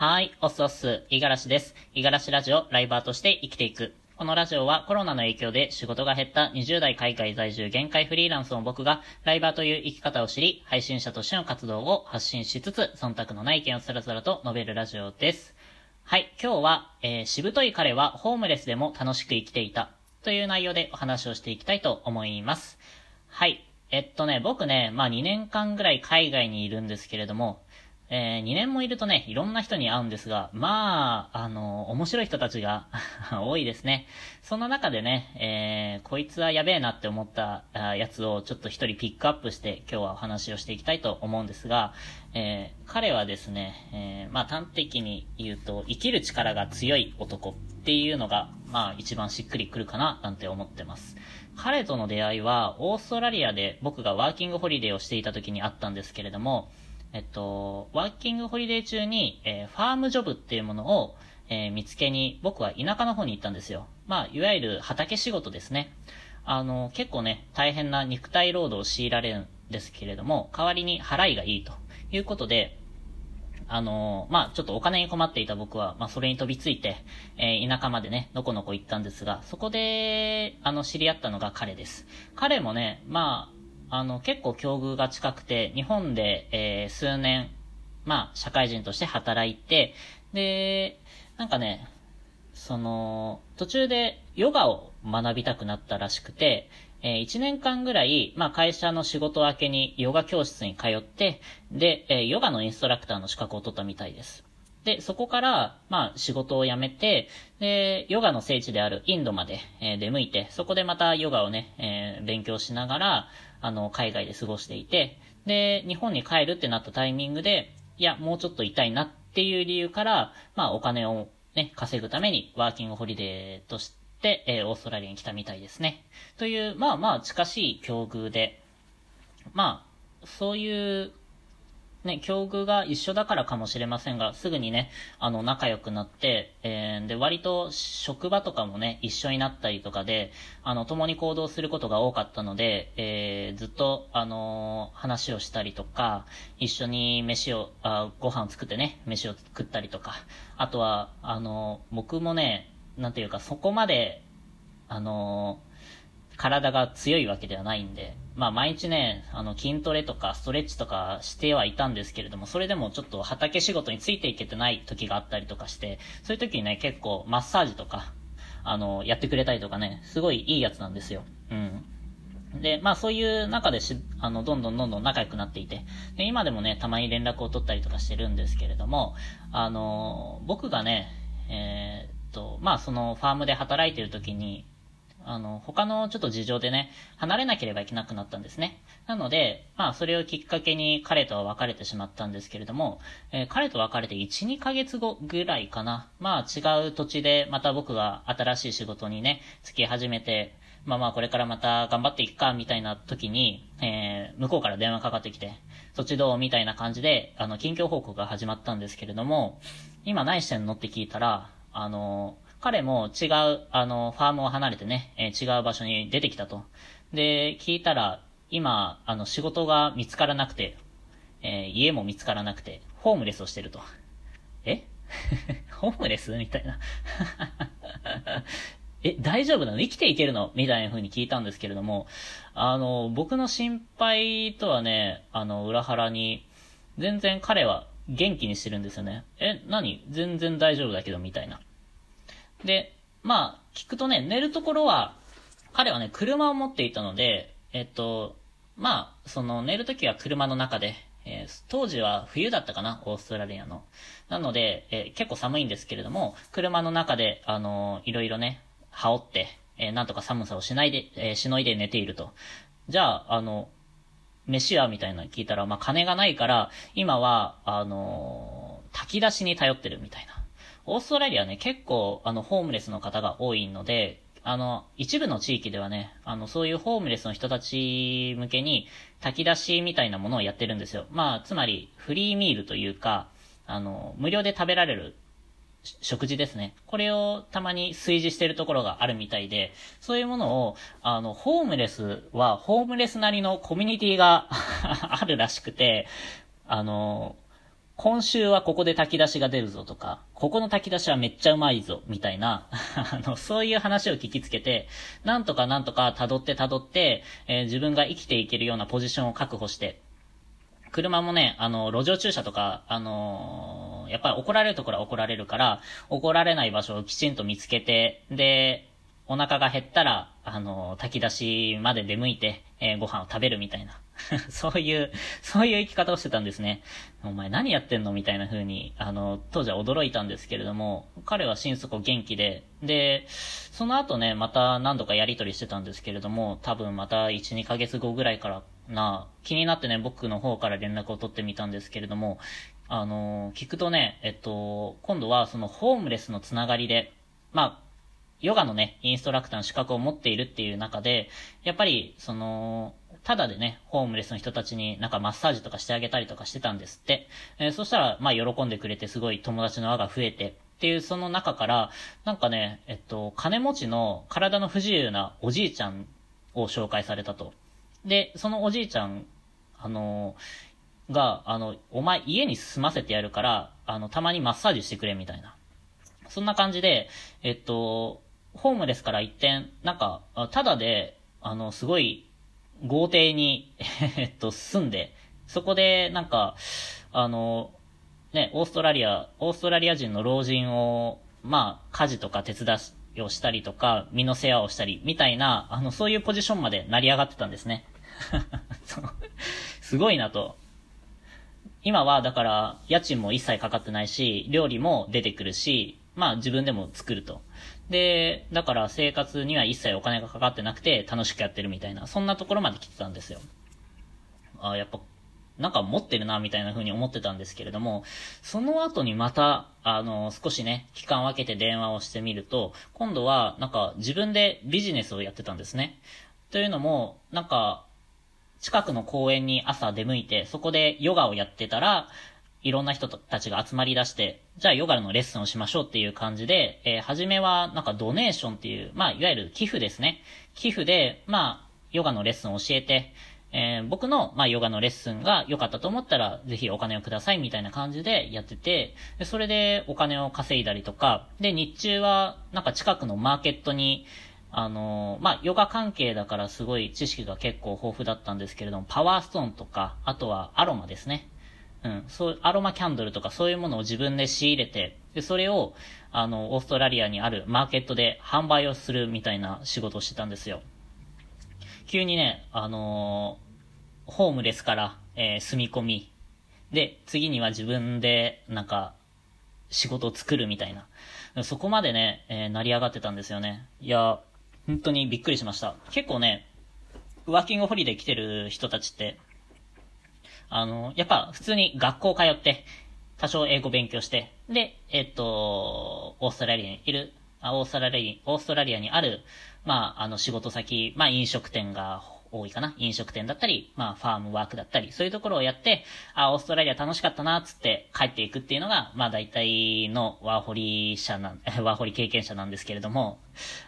はい、おっすおっす、いがらしです。いがらしラジオ、ライバーとして生きていく。このラジオはコロナの影響で仕事が減った20代海外在住限界フリーランスの僕がライバーという生き方を知り、配信者としての活動を発信しつつ、忖度のない意見をスラスラと述べるラジオです。はい、今日は、えー、しぶとい彼はホームレスでも楽しく生きていたという内容でお話をしていきたいと思います。はい。えっとね、僕ね、まあ2年間ぐらい海外にいるんですけれども、えー、2年もいるとね、いろんな人に会うんですが、まあ、あの、面白い人たちが 多いですね。そんな中でね、えー、こいつはやべえなって思ったやつをちょっと一人ピックアップして今日はお話をしていきたいと思うんですが、えー、彼はですね、えー、まあ端的に言うと、生きる力が強い男っていうのが、まあ一番しっくりくるかななんて思ってます。彼との出会いは、オーストラリアで僕がワーキングホリデーをしていた時にあったんですけれども、えっと、ワーキングホリデー中に、えー、ファームジョブっていうものを、えー、見つけに、僕は田舎の方に行ったんですよ。まあ、いわゆる畑仕事ですね。あの、結構ね、大変な肉体労働を強いられるんですけれども、代わりに払いがいいということで、あのまあ、ちょっとお金に困っていた僕は、まあ、それに飛びついて、えー、田舎までね、のこのこ行ったんですが、そこで、あの、知り合ったのが彼です。彼もね、まあ、あの、結構境遇が近くて、日本で、えー、数年、まあ、社会人として働いて、で、なんかね、その、途中でヨガを学びたくなったらしくて、えー、1年間ぐらい、まあ、会社の仕事明けにヨガ教室に通って、で、えー、ヨガのインストラクターの資格を取ったみたいです。で、そこから、まあ、仕事を辞めて、で、ヨガの聖地であるインドまで、えー、出向いて、そこでまたヨガをね、えー、勉強しながら、あの、海外で過ごしていて、で、日本に帰るってなったタイミングで、いや、もうちょっといたいなっていう理由から、まあ、お金をね、稼ぐためにワーキングホリデーとして、えー、オーストラリアに来たみたいですね。という、まあまあ、近しい境遇で、まあ、そういうね、境遇が一緒だからかもしれませんが、すぐにね、あの、仲良くなって、えー、で、割と職場とかもね、一緒になったりとかで、あの、共に行動することが多かったので、えー、ずっと、あのー、話をしたりとか、一緒に飯を、あご飯を作ってね、飯を作ったりとか、あとは、あの僕もね、なんていうか、そこまで、あの体が強いわけではないんで、まあ毎日ね、あの筋トレとかストレッチとかしてはいたんですけれども、それでもちょっと畑仕事についていけてない時があったりとかして、そういう時にね、結構マッサージとか、あの、やってくれたりとかね、すごいいいやつなんですよ。うん。で、まあそういう中でし、あの、どんどんどんどん仲良くなっていて、で、今でもね、たまに連絡を取ったりとかしてるんですけれども、あの、僕がね、えー、っと、まあそのファームで働いてる時に、あの、他のちょっと事情でね、離れなければいけなくなったんですね。なので、まあ、それをきっかけに彼とは別れてしまったんですけれども、えー、彼と別れて1、2ヶ月後ぐらいかな。まあ、違う土地でまた僕が新しい仕事にね、付き始めて、まあまあ、これからまた頑張っていくか、みたいな時に、えー、向こうから電話かかってきて、そっちどうみたいな感じで、あの、近況報告が始まったんですけれども、今何してんの？って聞いたら、あの、彼も違う、あの、ファームを離れてね、えー、違う場所に出てきたと。で、聞いたら、今、あの、仕事が見つからなくて、えー、家も見つからなくて、ホームレスをしてると。え？ホームレス？みたいな え、大丈夫なの？生きていけるの？みたいな風に聞いたんですけれども、あの、僕の心配とはね、あの、裏腹に、全然彼は元気にしてるんですよね。え、何？全然大丈夫だけど、みたいな。で、まあ、聞くとね、寝るところは、彼はね、車を持っていたので、えっと、まあ、その、寝るときは車の中で、えー、当時は冬だったかな、オーストラリアの。なので、えー、結構寒いんですけれども、車の中で、あのー、いろいろね、羽織って、えなんとか寒さをしないで、えしのいで寝ていると。じゃあ、あの、飯はみたいなの聞いたら、まあ、金がないから、今は、あの炊き出しに頼ってるみたいな。オーストラリアね、結構、あの、ホームレスの方が多いので、あの、一部の地域ではね、あの、そういうホームレスの人たち向けに、炊き出しみたいなものをやってるんですよ。まあ、つまり、フリーミールというか、あの、無料で食べられる食事ですね。これをたまに炊事してるところがあるみたいで、そういうものを、あの、ホームレスは、ホームレスなりのコミュニティが あるらしくて、あの、今週はここで炊き出しが出るぞとか、ここの炊き出しはめっちゃうまいぞ、みたいな、あの、そういう話を聞きつけて、なんとかなんとか辿って辿って、えー、自分が生きていけるようなポジションを確保して、車もね、あの、路上駐車とか、あのー、やっぱり怒られるところは怒られるから、怒られない場所をきちんと見つけて、で、お腹が減ったら、あの、炊き出しまで出向いて、えー、ご飯を食べるみたいな。そういう、そういう生き方をしてたんですね。お前何やってんのみたいな風に、あの、当時は驚いたんですけれども、彼は心底元気で、で、その後ね、また何度かやりとりしてたんですけれども、多分また1、2ヶ月後ぐらいからな、気になってね、僕の方から連絡を取ってみたんですけれども、あの、聞くとね、えっと、今度はそのホームレスのつながりで、まあ、ヨガのね、インストラクターの資格を持っているっていう中で、やっぱり、その、ただでね、ホームレスの人たちになんかマッサージとかしてあげたりとかしてたんですって。えー、そしたら、まあ喜んでくれてすごい友達の輪が増えて、っていうその中から、なんかね、えっと、金持ちの体の不自由なおじいちゃんを紹介されたと。で、そのおじいちゃん、あの、が、あの、お前家に住ませてやるから、あの、たまにマッサージしてくれみたいな。そんな感じで、えっと、ホームレスから一点、なんか、ただで、あの、すごい、豪邸に えっと、住んで、そこで、なんか、あの、ね、オーストラリア、オーストラリア人の老人を、まあ、家事とか手伝いをしたりとか、身の世話をしたり、みたいな、あの、そういうポジションまで成り上がってたんですね。すごいなと。今は、だから、家賃も一切かかってないし、料理も出てくるし、まあ自分でも作ると。で、だから生活には一切お金がかかってなくて楽しくやってるみたいな、そんなところまで来てたんですよ。ああやっぱ、なんか持ってるな、みたいな風に思ってたんですけれども、その後にまた、あの、少しね、期間分けて電話をしてみると、今度は、なんか自分でビジネスをやってたんですね。というのも、なんか、近くの公園に朝出向いて、そこでヨガをやってたら、いろんな人たちが集まり出して、じゃあヨガのレッスンをしましょうっていう感じで、えー、初めはなんかドネーションっていう、まあ、いわゆる寄付ですね。寄付で、まあ、ヨガのレッスンを教えて、えー、僕の、まあ、ヨガのレッスンが良かったと思ったら、ぜひお金をくださいみたいな感じでやってて、でそれでお金を稼いだりとか、で、日中は、なんか近くのマーケットに、あのー、まあ、ヨガ関係だからすごい知識が結構豊富だったんですけれども、パワーストーンとか、あとはアロマですね。うん、そう、アロマキャンドルとかそういうものを自分で仕入れて、で、それを、あの、オーストラリアにあるマーケットで販売をするみたいな仕事をしてたんですよ。急にね、あのー、ホームレスから、えー、住み込み、で、次には自分で、なんか、仕事を作るみたいな。そこまでね、えー、成り上がってたんですよね。いや、本当にびっくりしました。結構ね、ワーキングホリデー来てる人たちって、あの、やっぱ普通に学校通って、多少英語勉強して、で、えっと、オーストラリアにいる、あオーストラリア、オーストラリアにある、まあ、あの仕事先、まあ飲食店が多いかな。飲食店だったり、まあファームワークだったり、そういうところをやって、あ、オーストラリア楽しかったな、つって帰っていくっていうのが、まあ大体のワーホリ者なん、ワーホリ経験者なんですけれども、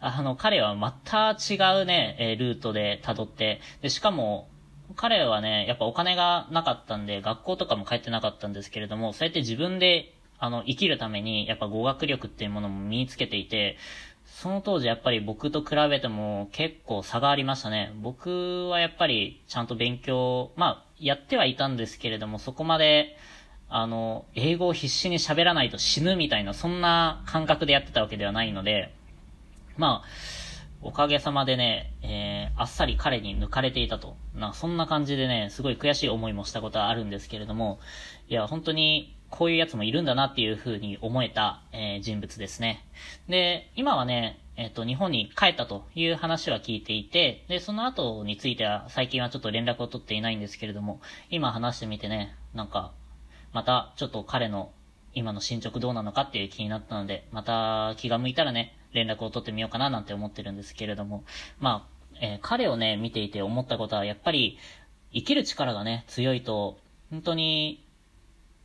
あの、彼はまた違うね、ルートで辿って、で、しかも、彼はね、やっぱお金がなかったんで、学校とかも帰ってなかったんですけれども、そうやって自分で、あの、生きるために、やっぱ語学力っていうものも身につけていて、その当時やっぱり僕と比べても結構差がありましたね。僕はやっぱりちゃんと勉強、まあ、やってはいたんですけれども、そこまで、あの、英語を必死に喋らないと死ぬみたいな、そんな感覚でやってたわけではないので、まあ、おかげさまでね、えー、あっさり彼に抜かれていたと。な、そんな感じでね、すごい悔しい思いもしたことはあるんですけれども、いや、本当に、こういうやつもいるんだなっていう風に思えた、えー、人物ですね。で、今はね、えっ、ー、と、日本に帰ったという話は聞いていて、で、その後については最近はちょっと連絡を取っていないんですけれども、今話してみてね、なんか、またちょっと彼の今の進捗どうなのかっていう気になったので、また気が向いたらね、連絡を取ってみようかななんて思ってるんですけれども、まあ、えー、彼をね、見ていて思ったことは、やっぱり、生きる力がね、強いと、本当に、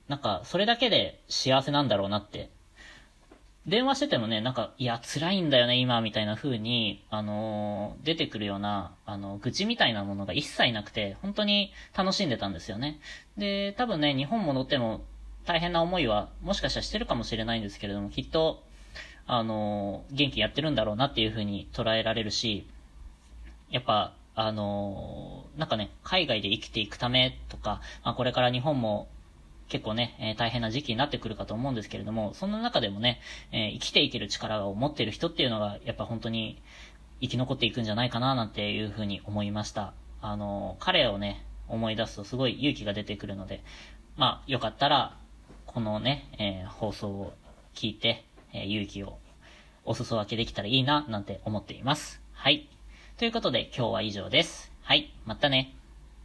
なんか、それだけで幸せなんだろうなって。電話しててもね、なんか、いや、辛いんだよね、今、みたいな風に、あのー、出てくるような、あの、愚痴みたいなものが一切なくて、本当に楽しんでたんですよね。で、多分ね、日本戻っても、大変な思いは、もしかしたらしてるかもしれないんですけれども、きっと、あの、元気やってるんだろうなっていうふうに捉えられるし、やっぱ、あの、なんかね、海外で生きていくためとか、まあ、これから日本も結構ね、えー、大変な時期になってくるかと思うんですけれども、そんな中でもね、えー、生きていける力を持ってる人っていうのが、やっぱ本当に生き残っていくんじゃないかななんていうふうに思いました。あの、彼をね、思い出すとすごい勇気が出てくるので、まあ、よかったら、このね、えー、放送を聞いて、え勇気をお裾分けできたらいいな、なんて思っています。はい。ということで、今日は以上です。はい、またね。